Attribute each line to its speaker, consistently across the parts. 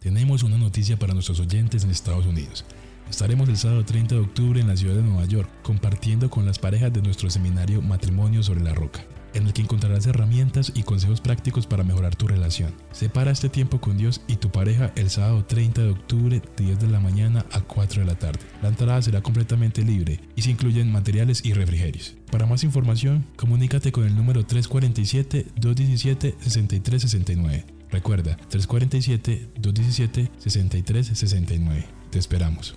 Speaker 1: Tenemos una noticia para nuestros oyentes en Estados Unidos. Estaremos el sábado 30 de octubre en la ciudad de Nueva York compartiendo con las parejas de nuestro seminario Matrimonio sobre la Roca, en el que encontrarás herramientas y consejos prácticos para mejorar tu relación. Separa este tiempo con Dios y tu pareja el sábado 30 de octubre, 10 de la mañana a 4 de la tarde. La entrada será completamente libre y se incluyen materiales y refrigerios. Para más información, comunícate con el número 347-217-6369. Recuerda, 347-217-6369. Te esperamos.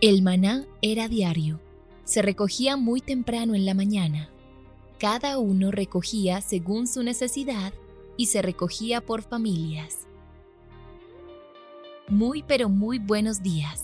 Speaker 2: El maná era diario. Se recogía muy temprano en la mañana. Cada uno recogía según su necesidad y se recogía por familias. Muy pero muy buenos días.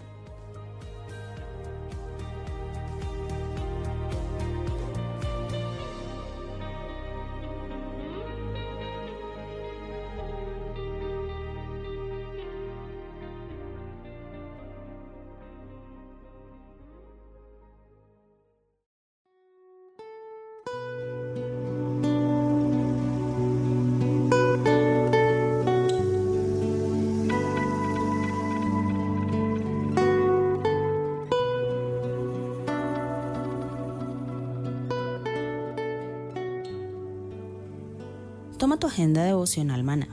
Speaker 3: Tu agenda devocional maná.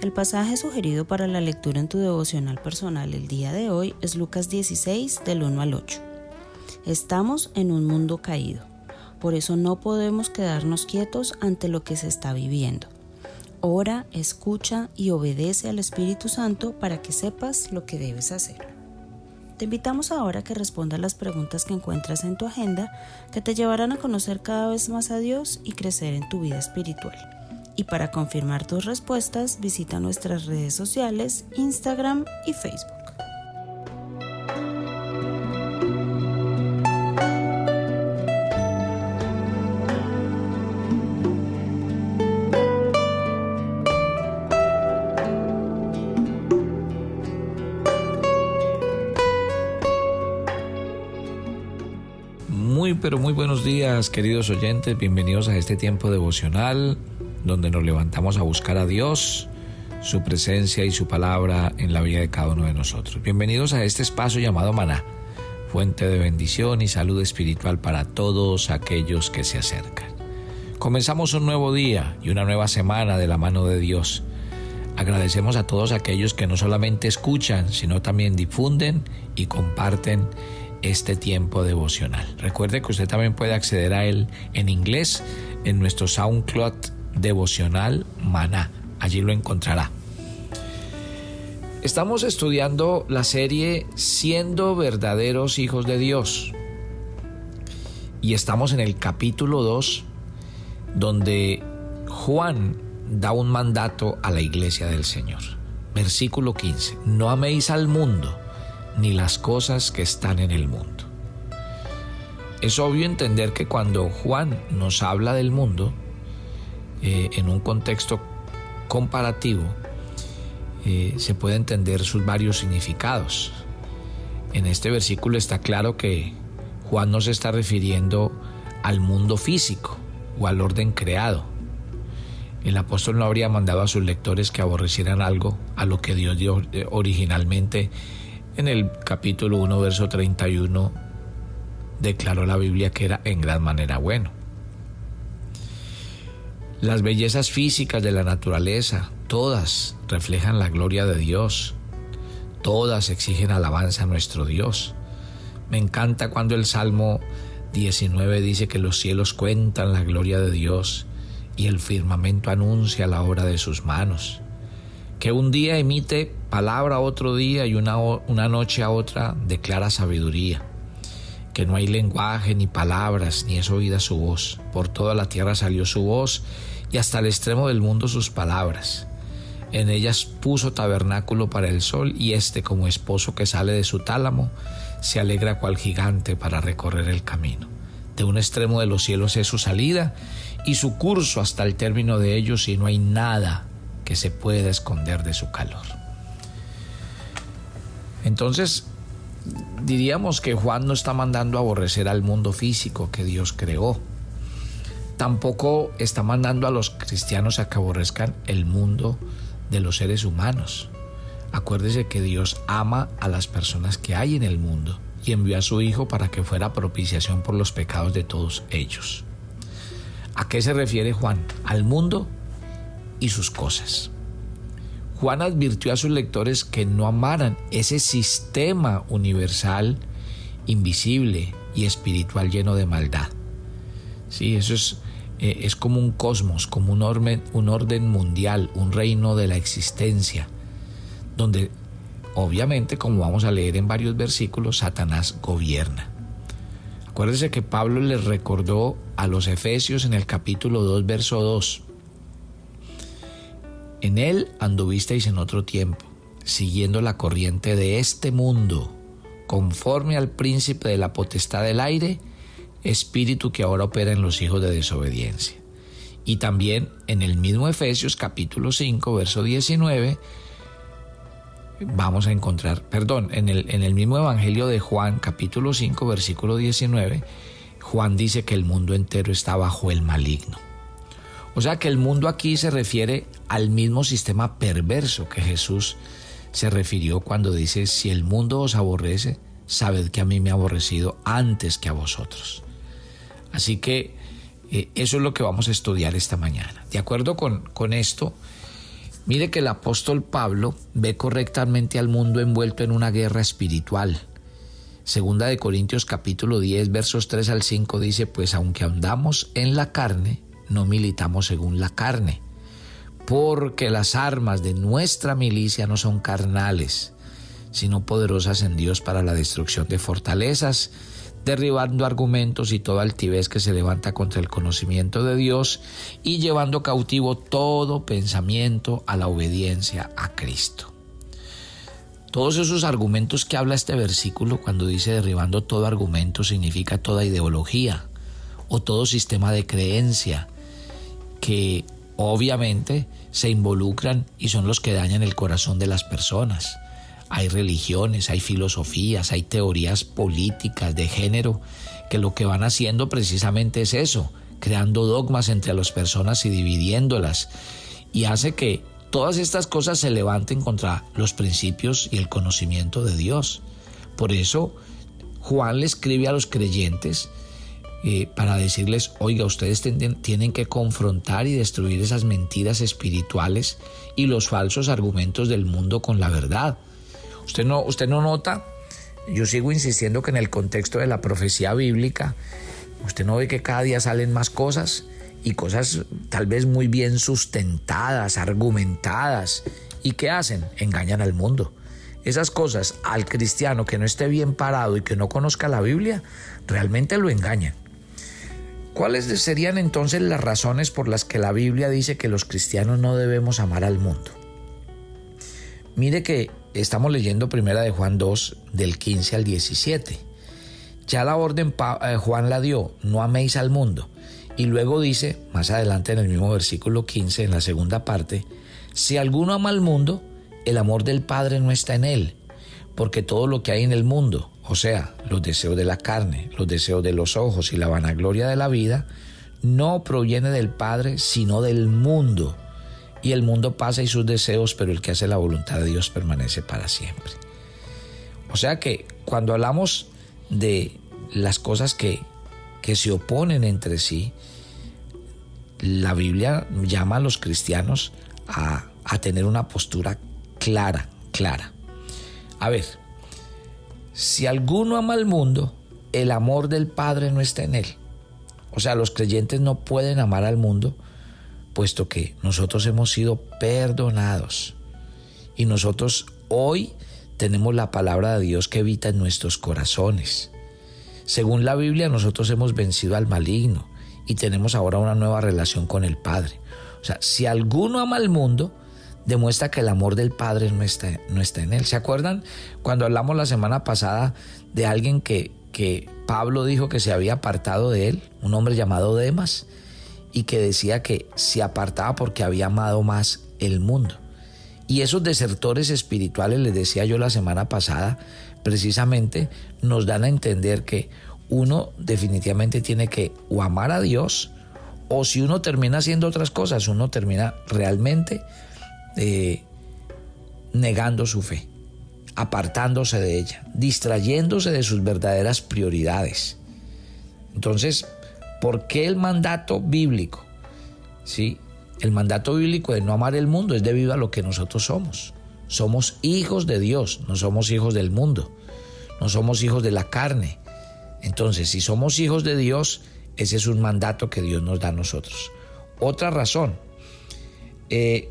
Speaker 3: El pasaje sugerido para la lectura en tu devocional personal el día de hoy es Lucas 16 del 1 al 8. Estamos en un mundo caído, por eso no podemos quedarnos quietos ante lo que se está viviendo. Ora, escucha y obedece al Espíritu Santo para que sepas lo que debes hacer. Te invitamos ahora a que respondas las preguntas que encuentras en tu agenda que te llevarán a conocer cada vez más a Dios y crecer en tu vida espiritual. Y para confirmar tus respuestas, visita nuestras redes sociales, Instagram y Facebook.
Speaker 4: Muy pero muy buenos días queridos oyentes, bienvenidos a este tiempo devocional donde nos levantamos a buscar a Dios, su presencia y su palabra en la vida de cada uno de nosotros. Bienvenidos a este espacio llamado Maná, fuente de bendición y salud espiritual para todos aquellos que se acercan. Comenzamos un nuevo día y una nueva semana de la mano de Dios. Agradecemos a todos aquellos que no solamente escuchan, sino también difunden y comparten este tiempo devocional. Recuerde que usted también puede acceder a él en inglés en nuestro SoundCloud devocional Maná. Allí lo encontrará. Estamos estudiando la serie Siendo verdaderos hijos de Dios. Y estamos en el capítulo 2, donde Juan da un mandato a la iglesia del Señor. Versículo 15. No améis al mundo, ni las cosas que están en el mundo. Es obvio entender que cuando Juan nos habla del mundo, eh, en un contexto comparativo, eh, se puede entender sus varios significados. En este versículo está claro que Juan no se está refiriendo al mundo físico o al orden creado. El apóstol no habría mandado a sus lectores que aborrecieran algo a lo que Dios dio eh, originalmente. En el capítulo 1, verso 31, declaró la Biblia que era en gran manera bueno. Las bellezas físicas de la naturaleza, todas reflejan la gloria de Dios. Todas exigen alabanza a nuestro Dios. Me encanta cuando el Salmo 19 dice que los cielos cuentan la gloria de Dios y el firmamento anuncia la obra de sus manos. Que un día emite palabra a otro día y una, una noche a otra declara sabiduría que no hay lenguaje ni palabras, ni es oída su voz. Por toda la tierra salió su voz y hasta el extremo del mundo sus palabras. En ellas puso tabernáculo para el sol y éste como esposo que sale de su tálamo se alegra cual gigante para recorrer el camino. De un extremo de los cielos es su salida y su curso hasta el término de ellos y no hay nada que se pueda esconder de su calor. Entonces, diríamos que Juan no está mandando a aborrecer al mundo físico que Dios creó. Tampoco está mandando a los cristianos a que aborrezcan el mundo de los seres humanos. Acuérdese que Dios ama a las personas que hay en el mundo y envió a su Hijo para que fuera propiciación por los pecados de todos ellos. ¿A qué se refiere Juan? Al mundo y sus cosas. Juan advirtió a sus lectores que no amaran ese sistema universal, invisible y espiritual lleno de maldad. Sí, eso es, eh, es como un cosmos, como un orden, un orden mundial, un reino de la existencia, donde obviamente, como vamos a leer en varios versículos, Satanás gobierna. Acuérdense que Pablo les recordó a los Efesios en el capítulo 2, verso 2, en él anduvisteis en otro tiempo, siguiendo la corriente de este mundo, conforme al príncipe de la potestad del aire, espíritu que ahora opera en los hijos de desobediencia. Y también en el mismo Efesios capítulo 5, verso 19, vamos a encontrar, perdón, en el, en el mismo Evangelio de Juan capítulo 5, versículo 19, Juan dice que el mundo entero está bajo el maligno. O sea que el mundo aquí se refiere al mismo sistema perverso que Jesús se refirió cuando dice, si el mundo os aborrece, sabed que a mí me ha aborrecido antes que a vosotros. Así que eh, eso es lo que vamos a estudiar esta mañana. De acuerdo con, con esto, mire que el apóstol Pablo ve correctamente al mundo envuelto en una guerra espiritual. Segunda de Corintios capítulo 10 versos 3 al 5 dice, pues aunque andamos en la carne, no militamos según la carne, porque las armas de nuestra milicia no son carnales, sino poderosas en Dios para la destrucción de fortalezas, derribando argumentos y toda altivez que se levanta contra el conocimiento de Dios y llevando cautivo todo pensamiento a la obediencia a Cristo. Todos esos argumentos que habla este versículo cuando dice derribando todo argumento significa toda ideología o todo sistema de creencia que obviamente se involucran y son los que dañan el corazón de las personas. Hay religiones, hay filosofías, hay teorías políticas de género que lo que van haciendo precisamente es eso, creando dogmas entre las personas y dividiéndolas. Y hace que todas estas cosas se levanten contra los principios y el conocimiento de Dios. Por eso Juan le escribe a los creyentes para decirles, oiga, ustedes tienen que confrontar y destruir esas mentiras espirituales y los falsos argumentos del mundo con la verdad. Usted no, usted no nota, yo sigo insistiendo que en el contexto de la profecía bíblica, usted no ve que cada día salen más cosas y cosas tal vez muy bien sustentadas, argumentadas. ¿Y qué hacen? Engañan al mundo. Esas cosas al cristiano que no esté bien parado y que no conozca la Biblia, realmente lo engañan. ¿Cuáles serían entonces las razones por las que la Biblia dice que los cristianos no debemos amar al mundo? Mire que estamos leyendo primera de Juan 2 del 15 al 17. Ya la orden eh, Juan la dio, no améis al mundo. Y luego dice, más adelante en el mismo versículo 15, en la segunda parte, si alguno ama al mundo, el amor del Padre no está en él, porque todo lo que hay en el mundo, o sea, los deseos de la carne, los deseos de los ojos y la vanagloria de la vida, no proviene del Padre, sino del mundo. Y el mundo pasa y sus deseos, pero el que hace la voluntad de Dios permanece para siempre. O sea que cuando hablamos de las cosas que, que se oponen entre sí, la Biblia llama a los cristianos a, a tener una postura clara, clara. A ver, si alguno ama al mundo, el amor del Padre no está en él. O sea, los creyentes no pueden amar al mundo, puesto que nosotros hemos sido perdonados. Y nosotros hoy tenemos la palabra de Dios que habita en nuestros corazones. Según la Biblia, nosotros hemos vencido al maligno y tenemos ahora una nueva relación con el Padre. O sea, si alguno ama al mundo, demuestra que el amor del Padre no está, no está en él. ¿Se acuerdan cuando hablamos la semana pasada de alguien que, que Pablo dijo que se había apartado de él, un hombre llamado Demas, y que decía que se apartaba porque había amado más el mundo? Y esos desertores espirituales, les decía yo la semana pasada, precisamente nos dan a entender que uno definitivamente tiene que o amar a Dios, o si uno termina haciendo otras cosas, uno termina realmente eh, negando su fe, apartándose de ella, distrayéndose de sus verdaderas prioridades. Entonces, ¿por qué el mandato bíblico? ¿Sí? El mandato bíblico de no amar el mundo es debido a lo que nosotros somos. Somos hijos de Dios, no somos hijos del mundo, no somos hijos de la carne. Entonces, si somos hijos de Dios, ese es un mandato que Dios nos da a nosotros. Otra razón, eh,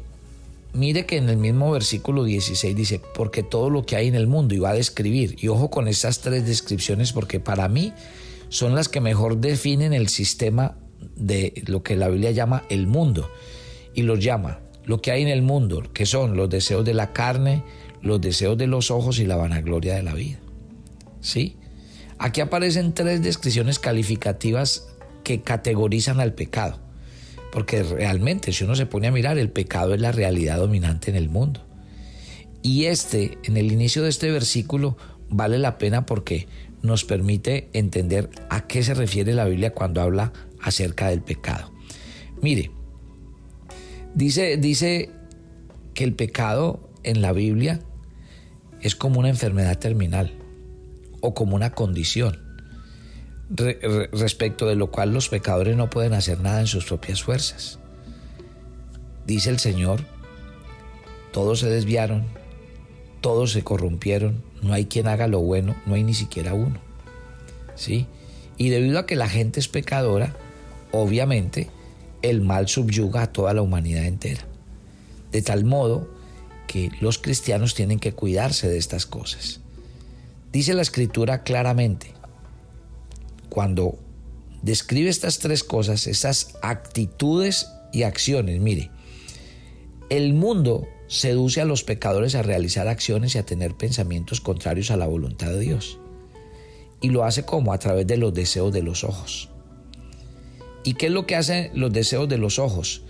Speaker 4: mire que en el mismo versículo 16 dice, porque todo lo que hay en el mundo, y va a describir, y ojo con estas tres descripciones porque para mí son las que mejor definen el sistema de lo que la Biblia llama el mundo y los llama lo que hay en el mundo, que son los deseos de la carne, los deseos de los ojos y la vanagloria de la vida. ¿Sí? Aquí aparecen tres descripciones calificativas que categorizan al pecado, porque realmente si uno se pone a mirar, el pecado es la realidad dominante en el mundo. Y este, en el inicio de este versículo, vale la pena porque nos permite entender a qué se refiere la Biblia cuando habla acerca del pecado. Mire, Dice, dice que el pecado en la Biblia es como una enfermedad terminal o como una condición respecto de lo cual los pecadores no pueden hacer nada en sus propias fuerzas. Dice el Señor, todos se desviaron, todos se corrompieron, no hay quien haga lo bueno, no hay ni siquiera uno. ¿Sí? Y debido a que la gente es pecadora, obviamente el mal subyuga a toda la humanidad entera. De tal modo que los cristianos tienen que cuidarse de estas cosas. Dice la escritura claramente, cuando describe estas tres cosas, estas actitudes y acciones, mire, el mundo seduce a los pecadores a realizar acciones y a tener pensamientos contrarios a la voluntad de Dios. Y lo hace como a través de los deseos de los ojos. ¿Y qué es lo que hacen los deseos de los ojos?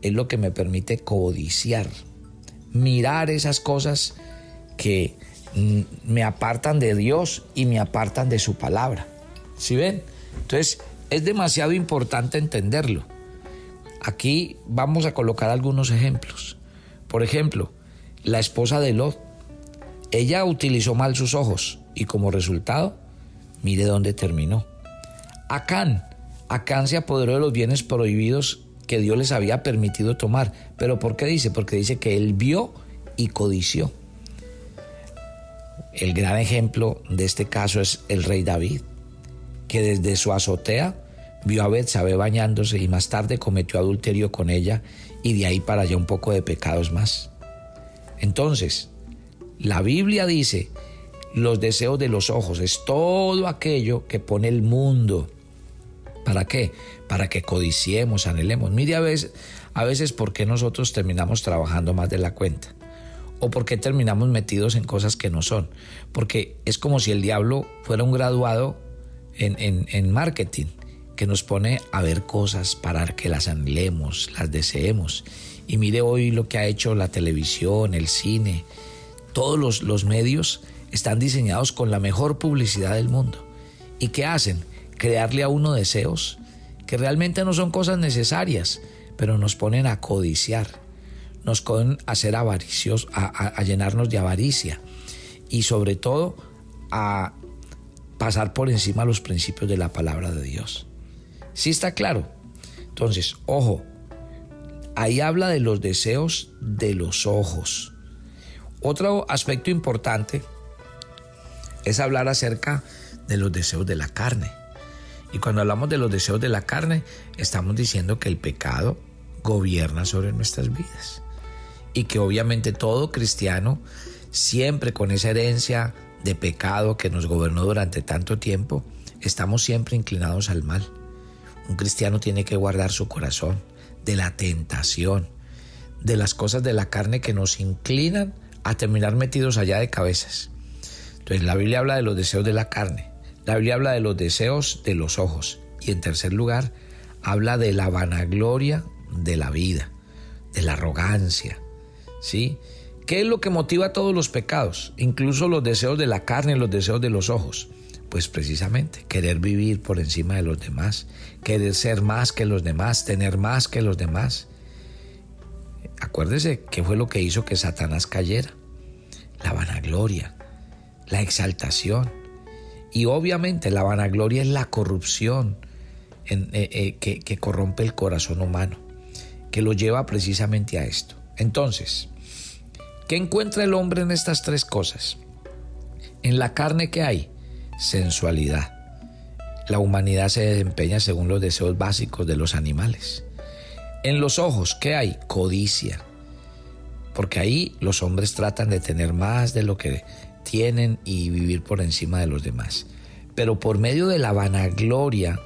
Speaker 4: Es lo que me permite codiciar, mirar esas cosas que me apartan de Dios y me apartan de su palabra. ¿Sí ven? Entonces, es demasiado importante entenderlo. Aquí vamos a colocar algunos ejemplos. Por ejemplo, la esposa de Lot. Ella utilizó mal sus ojos y como resultado, mire dónde terminó. Acán Acán se apoderó de los bienes prohibidos que Dios les había permitido tomar. ¿Pero por qué dice? Porque dice que él vio y codició. El gran ejemplo de este caso es el rey David, que desde su azotea vio a Betsabé bañándose y más tarde cometió adulterio con ella y de ahí para allá un poco de pecados más. Entonces, la Biblia dice, los deseos de los ojos es todo aquello que pone el mundo ¿Para qué? Para que codiciemos, anhelemos. Mire a veces, a veces por qué nosotros terminamos trabajando más de la cuenta. O por qué terminamos metidos en cosas que no son. Porque es como si el diablo fuera un graduado en, marketing, que nos pone a ver cosas para que las anhelemos, las deseemos. Y mire hoy lo que ha hecho la televisión, el cine, todos los, los medios están diseñados con la mejor publicidad del mundo. ¿Y qué hacen? crearle a uno deseos que realmente no son cosas necesarias, pero nos ponen a codiciar, nos ponen a avaricios, a, llenarnos de avaricia y sobre todo a pasar por encima los principios de la palabra de Dios. ¿Sí está claro? Entonces, ojo, ahí habla de los deseos de los ojos. Otro aspecto importante es hablar acerca de los deseos de la carne. Y cuando hablamos de los deseos de la carne, estamos diciendo que el pecado gobierna sobre nuestras vidas. Y que obviamente todo cristiano, siempre con esa herencia de pecado que nos gobernó durante tanto tiempo, estamos siempre inclinados al mal. Un cristiano tiene que guardar su corazón de la tentación, de las cosas de la carne que nos inclinan a terminar metidos allá de cabezas. Entonces la Biblia habla de los deseos de la carne, la Biblia habla de los deseos de los ojos y en tercer lugar habla de la vanagloria de la vida, de la arrogancia, ¿sí? ¿Qué es lo que motiva todos los pecados, incluso los deseos de la carne los deseos de los ojos? Pues precisamente querer vivir por encima de los demás, querer ser más que los demás, tener más que los demás. Acuérdese qué fue lo que hizo que Satanás cayera. La vanagloria, la exaltación. Y obviamente la vanagloria es la corrupción eh, eh, que corrompe el corazón humano, que lo lleva precisamente a esto. Entonces, ¿qué encuentra el hombre en estas tres cosas? En la carne que hay, sensualidad. La humanidad se desempeña según los deseos básicos de los animales. En los ojos, ¿qué hay? Codicia. Porque ahí los hombres tratan de tener más de lo que tienen y vivir por encima de los demás. Pero por medio de la vanagloria,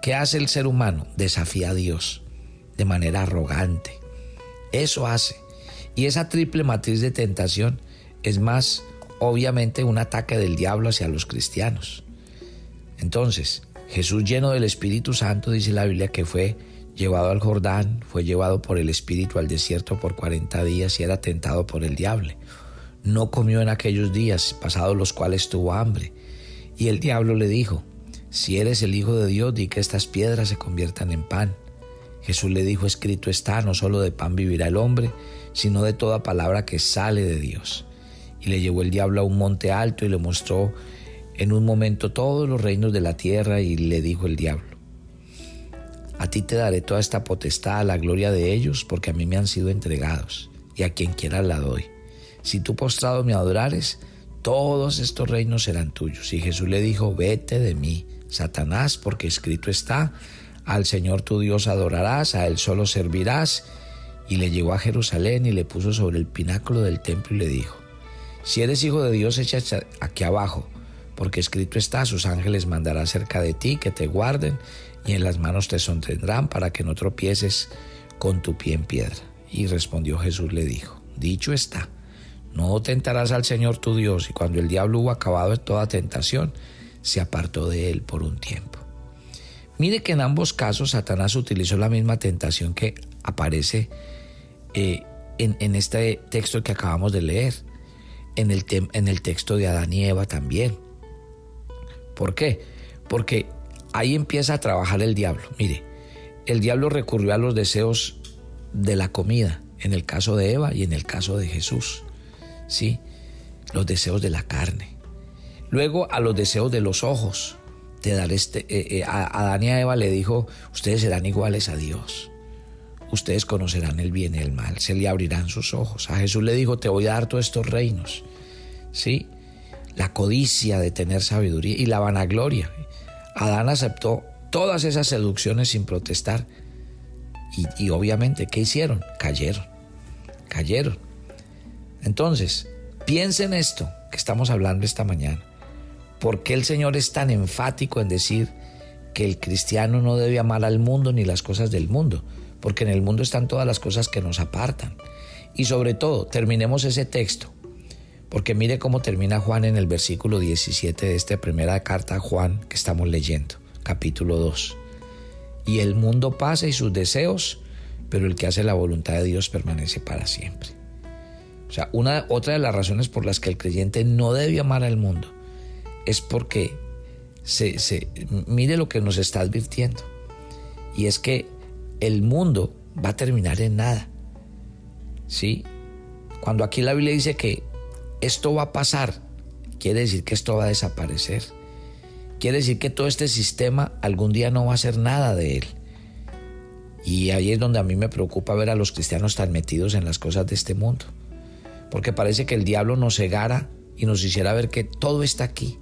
Speaker 4: ¿qué hace el ser humano? Desafía a Dios de manera arrogante. Eso hace. Y esa triple matriz de tentación es más, obviamente, un ataque del diablo hacia los cristianos. Entonces, Jesús lleno del Espíritu Santo, dice la Biblia, que fue llevado al Jordán, fue llevado por el Espíritu al desierto por 40 días y era tentado por el diablo. No comió en aquellos días, pasados los cuales tuvo hambre. Y el diablo le dijo, si eres el Hijo de Dios, di que estas piedras se conviertan en pan. Jesús le dijo, escrito está, no solo de pan vivirá el hombre, sino de toda palabra que sale de Dios. Y le llevó el diablo a un monte alto y le mostró en un momento todos los reinos de la tierra y le dijo el diablo, a ti te daré toda esta potestad, la gloria de ellos, porque a mí me han sido entregados, y a quien quiera la doy. Si tú postrado me adorares, todos estos reinos serán tuyos. Y Jesús le dijo, vete de mí, Satanás, porque escrito está, al Señor tu Dios adorarás, a Él solo servirás. Y le llevó a Jerusalén y le puso sobre el pináculo del templo y le dijo, si eres hijo de Dios, echa aquí abajo, porque escrito está, sus ángeles mandará cerca de ti que te guarden y en las manos te sostendrán para que no tropieces con tu pie en piedra. Y respondió Jesús le dijo, dicho está, no tentarás al Señor tu Dios. Y cuando el diablo hubo acabado toda tentación, se apartó de él por un tiempo. Mire que en ambos casos Satanás utilizó la misma tentación que aparece eh, en, este texto que acabamos de leer, en el, en el texto de Adán y Eva también. ¿Por qué? Porque ahí empieza a trabajar el diablo. Mire, el diablo recurrió a los deseos de la comida, en el caso de Eva y en el caso de Jesús. ¿Sí? Los deseos de la carne. Luego a los deseos de los ojos. Este, eh, eh, a Adán y a Eva le dijo, ustedes serán iguales a Dios. Ustedes conocerán el bien y el mal, se le abrirán sus ojos. A Jesús le dijo, te voy a dar todos estos reinos. ¿Sí? La codicia de tener sabiduría y la vanagloria. Adán aceptó todas esas seducciones sin protestar. Y, obviamente, ¿qué hicieron? Cayeron. Cayeron. Entonces, piensen esto que estamos hablando esta mañana. ¿Por qué el Señor es tan enfático en decir que el cristiano no debe amar al mundo ni las cosas del mundo? Porque en el mundo están todas las cosas que nos apartan. Y sobre todo, terminemos ese texto porque mire cómo termina Juan en el versículo 17 de esta primera carta a Juan que estamos leyendo, capítulo 2. Y el mundo pasa y sus deseos, pero el que hace la voluntad de Dios permanece para siempre. O sea, una, otra de las razones por las que el creyente no debe amar al mundo es porque se, mire lo que nos está advirtiendo. Y es que el mundo va a terminar en nada. ¿Sí? Cuando aquí la Biblia dice que esto va a pasar, quiere decir que esto va a desaparecer. Quiere decir que todo este sistema algún día no va a ser nada de él. Y ahí es donde a mí me preocupa ver a los cristianos tan metidos en las cosas de este mundo. Porque parece que el diablo nos cegara y nos hiciera ver que todo está aquí.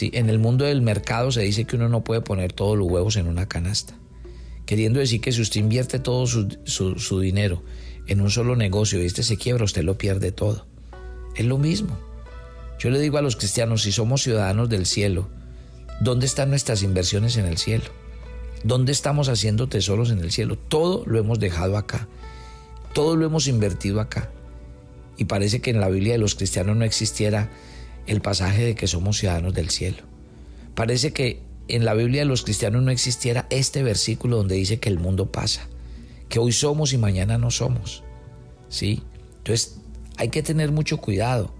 Speaker 4: En el mundo del mercado se dice que uno no puede poner todos los huevos en una canasta. Queriendo decir que si usted invierte todo su, su dinero en un solo negocio y este se quiebra, usted lo pierde todo. Es lo mismo. Yo le digo a los cristianos, si somos ciudadanos del cielo, ¿dónde están nuestras inversiones en el cielo? ¿Dónde estamos haciendo tesoros en el cielo? Todo lo hemos dejado acá. Todo lo hemos invertido acá. Y parece que en la Biblia de los cristianos no existiera el pasaje de que somos ciudadanos del cielo. Parece que en la Biblia de los cristianos no existiera este versículo donde dice que el mundo pasa, que hoy somos y mañana no somos. ¿Sí? Entonces hay que tener mucho cuidado.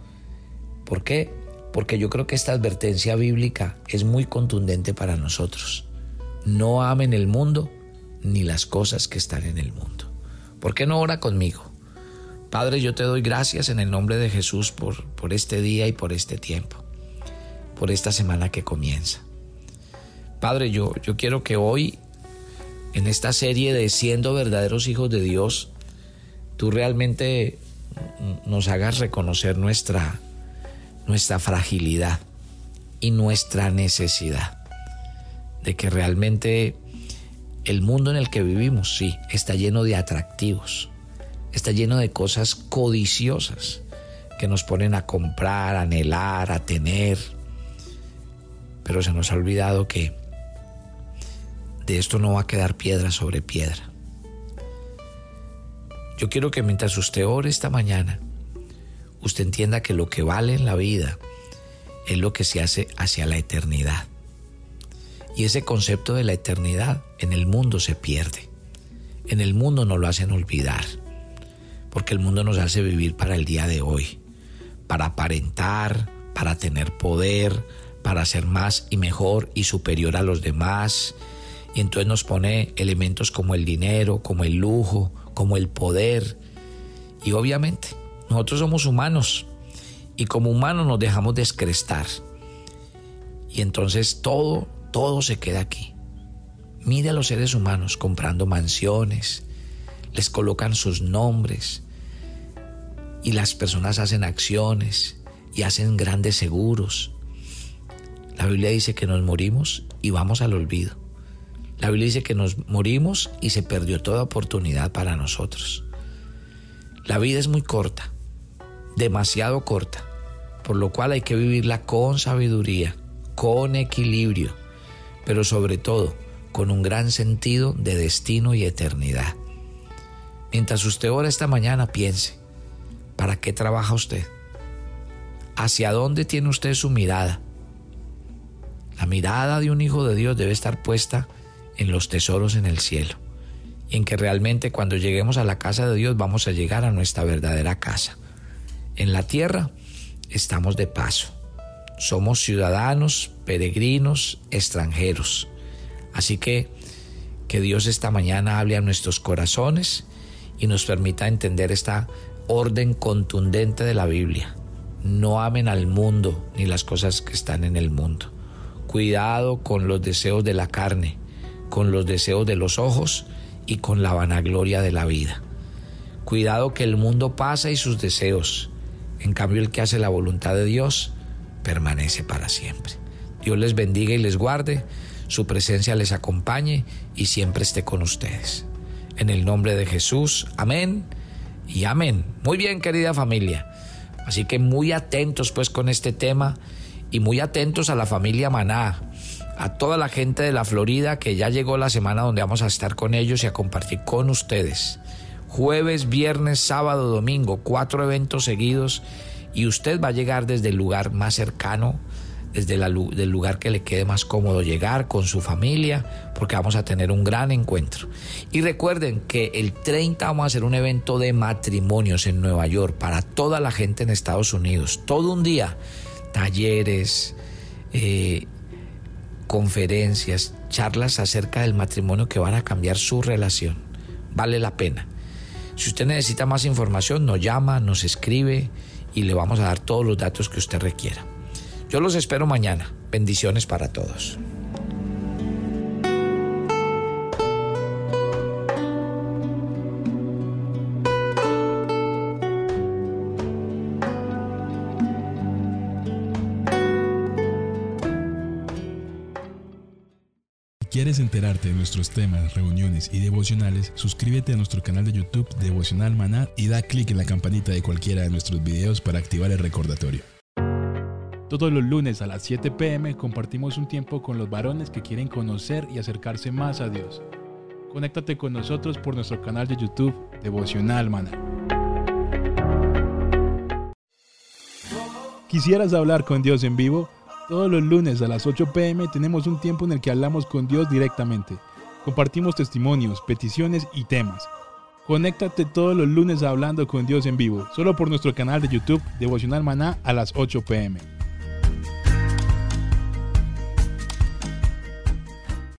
Speaker 4: ¿Por qué? Porque yo creo que esta advertencia bíblica es muy contundente para nosotros. No amen el mundo ni las cosas que están en el mundo. ¿Por qué no ora conmigo? Padre, yo te doy gracias en el nombre de Jesús por, por este día y por este tiempo, por esta semana que comienza. Padre, yo, yo quiero que hoy, en esta serie de siendo verdaderos hijos de Dios, tú realmente nos hagas reconocer nuestra, nuestra fragilidad y nuestra necesidad de que realmente el mundo en el que vivimos, sí, está lleno de atractivos, está lleno de cosas codiciosas que nos ponen a comprar, a anhelar, a tener. Pero se nos ha olvidado que de esto no va a quedar piedra sobre piedra. Yo quiero que mientras usted ore esta mañana, usted entienda que lo que vale en la vida es lo que se hace hacia la eternidad. Y ese concepto de la eternidad en el mundo se pierde. En el mundo nos lo hacen olvidar, porque el mundo nos hace vivir para el día de hoy, para aparentar, para tener poder, para ser más y mejor y superior a los demás. Y entonces nos pone elementos como el dinero, como el lujo, como el poder. Y obviamente, nosotros somos humanos y como humanos nos dejamos descrestar. Y entonces todo todo se queda aquí. Mire a los seres humanos comprando mansiones, les colocan sus nombres y las personas hacen acciones y hacen grandes seguros. La Biblia dice que nos morimos y vamos al olvido. La Biblia dice que nos morimos y se perdió toda oportunidad para nosotros. La vida es muy corta, demasiado corta, por lo cual hay que vivirla con sabiduría, con equilibrio pero sobre todo con un gran sentido de destino y eternidad. Mientras usted ora esta mañana, piense, ¿para qué trabaja usted? ¿Hacia dónde tiene usted su mirada? La mirada de un hijo de Dios debe estar puesta en los tesoros en el cielo y en que realmente cuando lleguemos a la casa de Dios vamos a llegar a nuestra verdadera casa. En la tierra estamos de paso somos ciudadanos, peregrinos, extranjeros. Así que que Dios esta mañana hable a nuestros corazones y nos permita entender esta orden contundente de la Biblia. No amen al mundo ni las cosas que están en el mundo. Cuidado con los deseos de la carne, con los deseos de los ojos y con la vanagloria de la vida. Cuidado que el mundo pasa y sus deseos. En cambio, el que hace la voluntad de Dios permanece para siempre. Dios les bendiga y les guarde, su presencia les acompañe y siempre esté con ustedes. En el nombre de Jesús, amén y amén. Muy bien, querida familia. Así que muy atentos pues con este tema y muy atentos a la familia Maná, a toda la gente de la Florida que ya llegó la semana donde vamos a estar con ellos y a compartir con ustedes. Jueves, viernes, sábado, domingo, cuatro eventos seguidos y usted va a llegar desde el lugar más cercano, desde el lugar que le quede más cómodo llegar con su familia, porque vamos a tener un gran encuentro. Y recuerden que el 30 vamos a hacer un evento de matrimonios en Nueva York para toda la gente en Estados Unidos, todo un día, talleres, eh, conferencias, charlas acerca del matrimonio que van a cambiar su relación. Vale la pena. Si usted necesita más información, nos llama, nos escribe y le vamos a dar todos los datos que usted requiera. Yo los espero mañana. Bendiciones para todos.
Speaker 1: quieres enterarte de nuestros temas, reuniones y devocionales, suscríbete a nuestro canal de YouTube Devocional Maná y da clic en la campanita de cualquiera de nuestros videos para activar el recordatorio. Todos los lunes a las 7 pm compartimos un tiempo con los varones que quieren conocer y acercarse más a Dios. Conéctate con nosotros por nuestro canal de YouTube Devocional Maná. ¿Quisieras hablar con Dios en vivo? Todos los lunes a las 8 pm tenemos un tiempo en el que hablamos con Dios directamente. Compartimos testimonios, peticiones y temas. Conéctate todos los lunes hablando con Dios en vivo, solo por nuestro canal de YouTube Devocional Maná a las 8 pm.